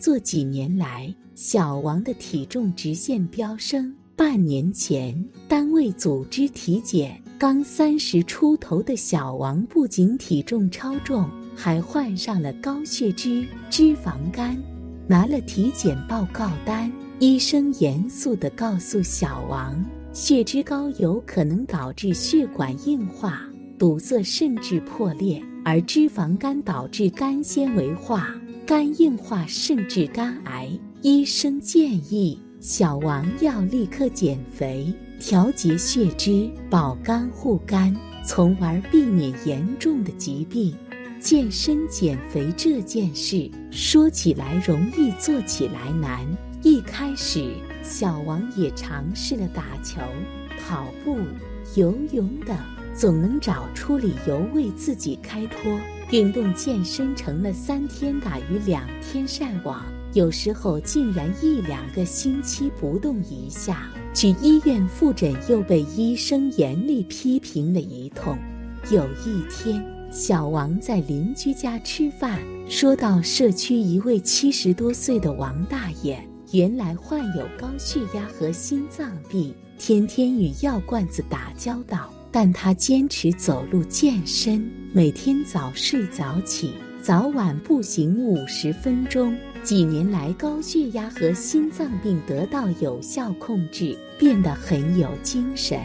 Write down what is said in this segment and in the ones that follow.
作几年来，小王的体重直线飙升。半年前，单位组织体检，刚三十出头的小王不仅体重超重，还患上了高血脂、脂肪肝。拿了体检报告单，医生严肃地告诉小王，血脂高有可能导致血管硬化、堵塞甚至破裂，而脂肪肝导致肝纤维化、肝硬化甚至肝癌。医生建议。小王要立刻减肥、调节血脂、保肝护肝，从而避免严重的疾病。健身减肥这件事说起来容易，做起来难。一开始，小王也尝试了打球、跑步、游泳等，总能找出理由为自己开脱。运动健身成了三天打鱼两天晒网。有时候竟然一两个星期不动一下，去医院复诊又被医生严厉批评了一通。有一天，小王在邻居家吃饭，说到社区一位七十多岁的王大爷，原来患有高血压和心脏病，天天与药罐子打交道，但他坚持走路健身，每天早睡早起，早晚步行五十分钟。几年来，高血压和心脏病得到有效控制，变得很有精神，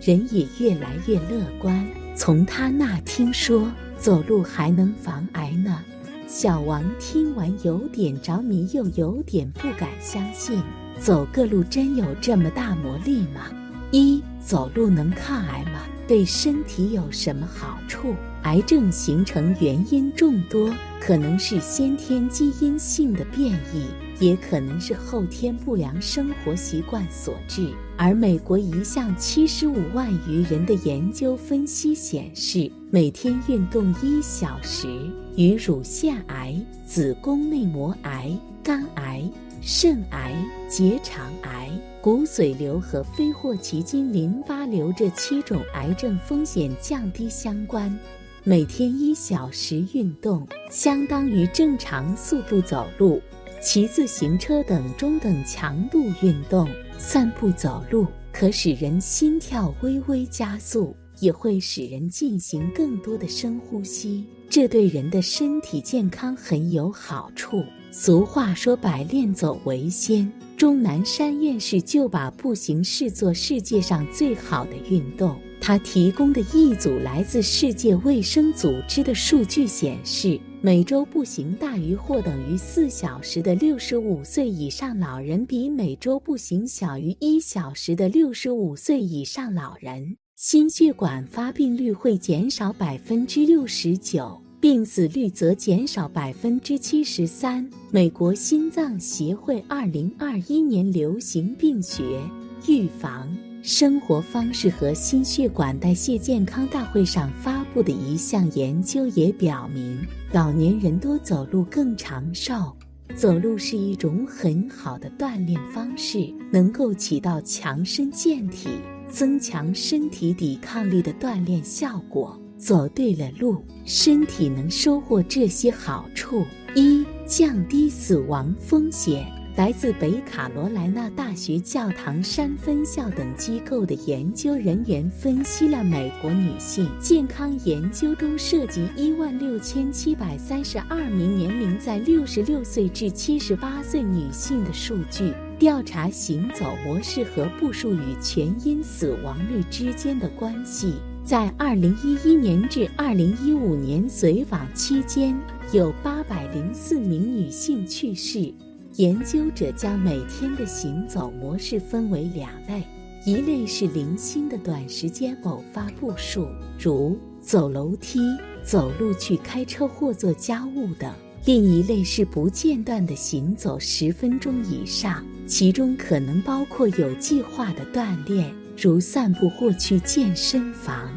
人也越来越乐观。从他那听说走路还能防癌呢。小王听完有点着迷，又有点不敢相信，走个路真有这么大魔力吗？一，走路能抗癌？对身体有什么好处？癌症形成原因众多，可能是先天基因性的变异，也可能是后天不良生活习惯所致。而美国一项七十五万余人的研究分析显示，每天运动一小时，与乳腺癌、子宫内膜癌、肝癌、肾癌、结肠癌。骨髓瘤和非霍奇金淋巴瘤这七种癌症风险降低相关。每天一小时运动，相当于正常速度走路、骑自行车等中等强度运动。散步走路可使人心跳微微加速，也会使人进行更多的深呼吸，这对人的身体健康很有好处。俗话说：“百练走为先。”钟南山院士就把步行视作世界上最好的运动。他提供的一组来自世界卫生组织的数据显示，每周步行大于或等于四小时的六十五岁以上老人，比每周步行小于一小时的六十五岁以上老人，心血管发病率会减少百分之六十九。病死率则减少百分之七十三。美国心脏协会二零二一年流行病学、预防、生活方式和心血管代谢健康大会上发布的一项研究也表明，老年人多走路更长寿。走路是一种很好的锻炼方式，能够起到强身健体、增强身体抵抗力的锻炼效果。走对了路，身体能收获这些好处：一、降低死亡风险。来自北卡罗来纳大学教堂山分校等机构的研究人员分析了美国女性健康研究中涉及一万六千七百三十二名年龄在六十六岁至七十八岁女性的数据，调查行走模式和步数与全因死亡率之间的关系。在二零一一年至二零一五年随访期间，有八百零四名女性去世。研究者将每天的行走模式分为两类：一类是零星的短时间偶发步数，如走楼梯、走路去开车或做家务等；另一类是不间断的行走十分钟以上，其中可能包括有计划的锻炼。如散步或去健身房，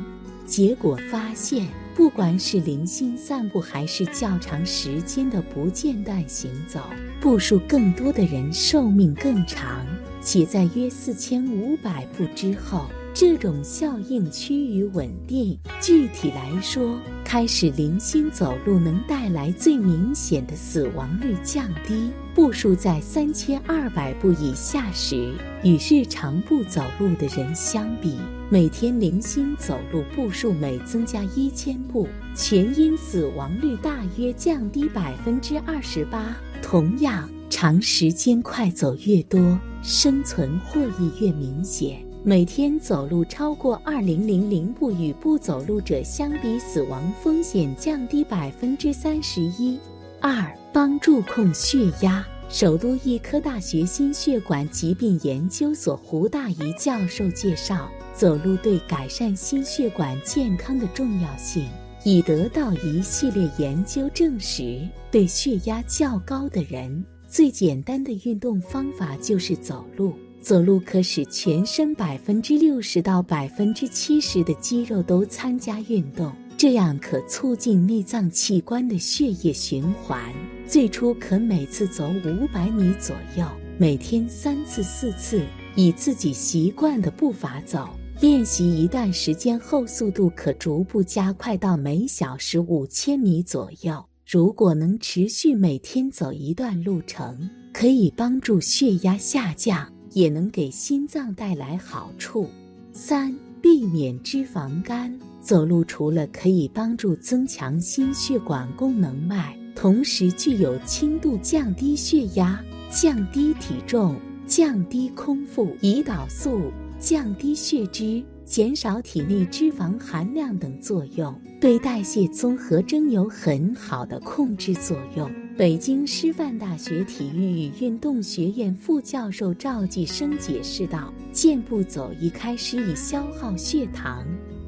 结果发现，不管是零星散步还是较长时间的不间断行走，步数更多的人寿命更长，且在约四千五百步之后，这种效应趋于稳定。具体来说，开始零星走路能带来最明显的死亡率降低。步数在三千二百步以下时，与日常不走路的人相比，每天零星走路步数每增加一千步，全因死亡率大约降低百分之二十八。同样，长时间快走越多，生存获益越明显。每天走路超过二零零零步，与不走路者相比，死亡风险降低百分之三十一。二、帮助控血压。首都医科大学心血管疾病研究所胡大仪教授介绍，走路对改善心血管健康的重要性已得到一系列研究证实。对血压较高的人，最简单的运动方法就是走路。走路可使全身百分之六十到百分之七十的肌肉都参加运动，这样可促进内脏器官的血液循环。最初可每次走五百米左右，每天三次四次，以自己习惯的步伐走。练习一段时间后，速度可逐步加快到每小时五千米左右。如果能持续每天走一段路程，可以帮助血压下降。也能给心脏带来好处。三、避免脂肪肝。走路除了可以帮助增强心血管功能外，同时具有轻度降低血压、降低体重、降低空腹、胰岛素、降低血脂。减少体内脂肪含量等作用，对代谢综合征有很好的控制作用。北京师范大学体育与运动学院副教授赵继生解释道：“健步走一开始以消耗血糖、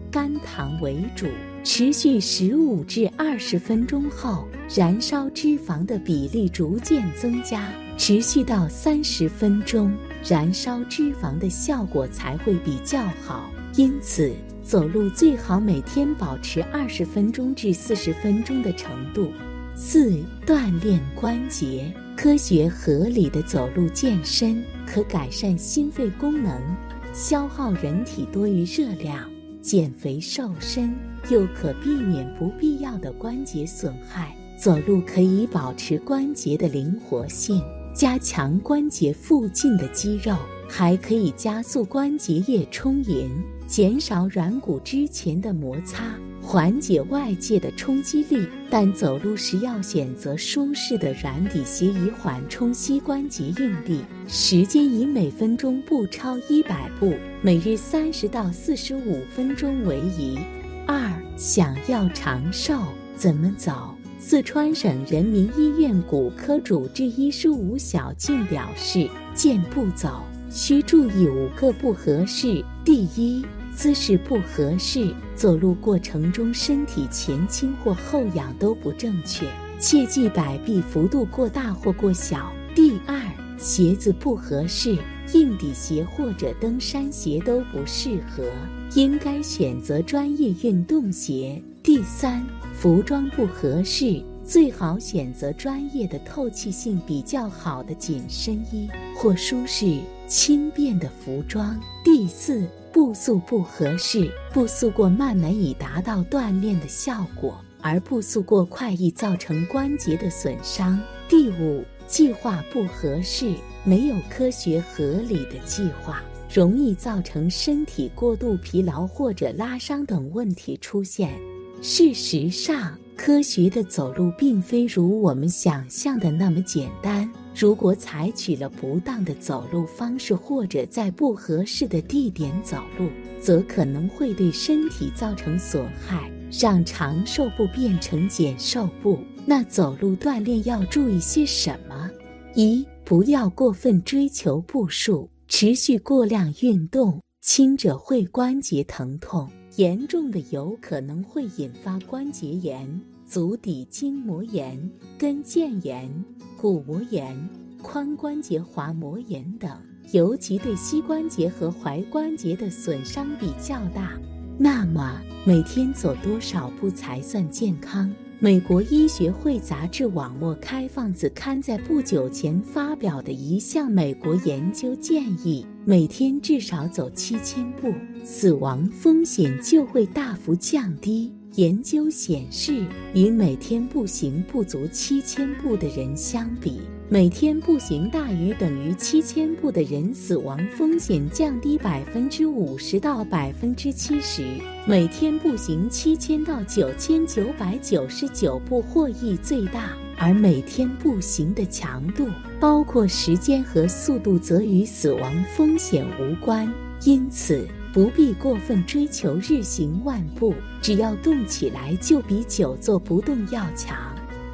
肝糖为主，持续十五至二十分钟后，燃烧脂肪的比例逐渐增加，持续到三十分钟，燃烧脂肪的效果才会比较好。”因此，走路最好每天保持二十分钟至四十分钟的程度。四、锻炼关节，科学合理的走路健身可改善心肺功能，消耗人体多余热量，减肥瘦身，又可避免不必要的关节损害。走路可以保持关节的灵活性，加强关节附近的肌肉，还可以加速关节液充盈。减少软骨之前的摩擦，缓解外界的冲击力。但走路时要选择舒适的软底鞋，以缓冲膝关节应力。时间以每分钟不超一百步，每日三十到四十五分钟为宜。二，想要长寿怎么走？四川省人民医院骨科主治医师吴小静表示，健步走需注意五个不合适。第一。姿势不合适，走路过程中身体前倾或后仰都不正确，切忌摆臂幅度过大或过小。第二，鞋子不合适，硬底鞋或者登山鞋都不适合，应该选择专业运动鞋。第三，服装不合适，最好选择专业的、透气性比较好的紧身衣或舒适轻便的服装。第四。步速不合适，步速过慢难以达到锻炼的效果，而步速过快易造成关节的损伤。第五，计划不合适，没有科学合理的计划，容易造成身体过度疲劳或者拉伤等问题出现。事实上，科学的走路并非如我们想象的那么简单。如果采取了不当的走路方式，或者在不合适的地点走路，则可能会对身体造成损害，让长寿步变成减寿步。那走路锻炼要注意些什么？一、不要过分追求步数，持续过量运动，轻者会关节疼痛，严重的有可能会引发关节炎。足底筋膜炎、跟腱炎、骨膜炎、髋关节滑膜炎等，尤其对膝关节和踝关节的损伤比较大。那么，每天走多少步才算健康？美国医学会杂志网络开放子刊在不久前发表的一项美国研究建议，每天至少走七千步，死亡风险就会大幅降低。研究显示，与每天步行不足七千步的人相比，每天步行大于等于七千步的人，死亡风险降低百分之五十到百分之七十。每天步行七千到九千九百九十九步获益最大，而每天步行的强度，包括时间和速度，则与死亡风险无关。因此。不必过分追求日行万步，只要动起来就比久坐不动要强。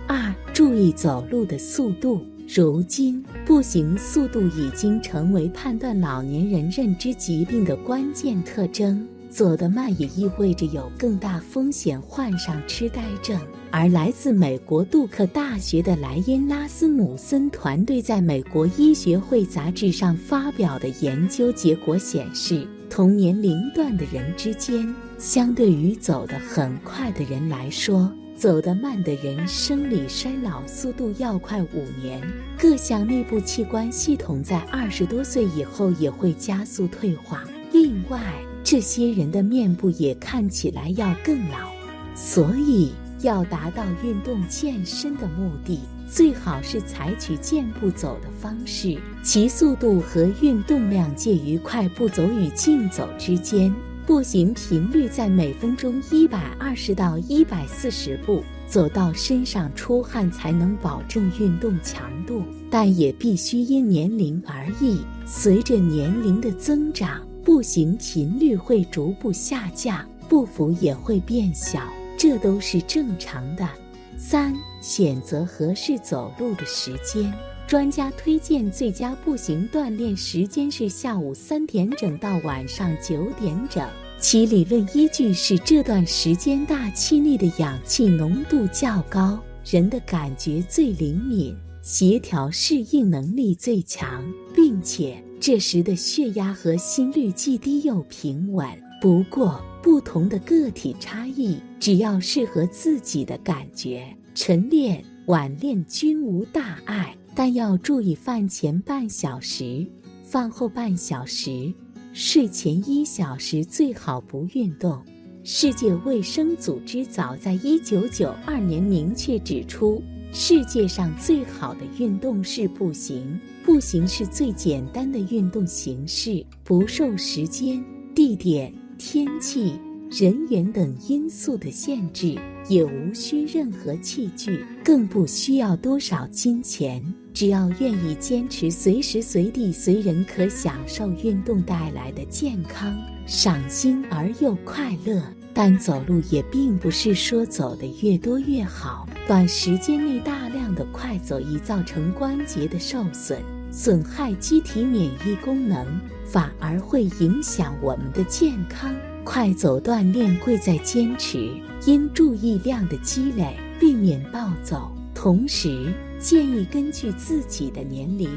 二、注意走路的速度。如今，步行速度已经成为判断老年人认知疾病的关键特征。走得慢也意味着有更大风险患上痴呆症。而来自美国杜克大学的莱因拉斯姆森团队在美国医学会杂志上发表的研究结果显示，同年龄段的人之间，相对于走得很快的人来说，走得慢的人生理衰老速度要快五年，各项内部器官系统在二十多岁以后也会加速退化。另外，这些人的面部也看起来要更老，所以要达到运动健身的目的，最好是采取健步走的方式，其速度和运动量介于快步走与竞走之间，步行频率在每分钟一百二十到一百四十步，走到身上出汗才能保证运动强度，但也必须因年龄而异，随着年龄的增长。步行频率会逐步下降，步幅也会变小，这都是正常的。三、选择合适走路的时间。专家推荐最佳步行锻炼时间是下午三点整到晚上九点整，其理论依据是这段时间大气内的氧气浓度较高，人的感觉最灵敏，协调适应能力最强，并且。这时的血压和心率既低又平稳。不过，不同的个体差异，只要适合自己的感觉，晨练、晚练均无大碍。但要注意饭前半小时、饭后半小时、睡前一小时最好不运动。世界卫生组织早在一九九二年明确指出。世界上最好的运动是步行，步行是最简单的运动形式，不受时间、地点、天气、人员等因素的限制，也无需任何器具，更不需要多少金钱。只要愿意坚持，随时随地随人可享受运动带来的健康、赏心而又快乐。但走路也并不是说走的越多越好，短时间内大量的快走易造成关节的受损，损害机体免疫功能，反而会影响我们的健康。快走锻炼贵在坚持，因注意量的积累，避免暴走。同时，建议根据自己的年龄、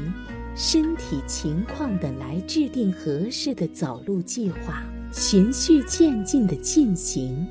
身体情况等来制定合适的走路计划。循序渐进的进行。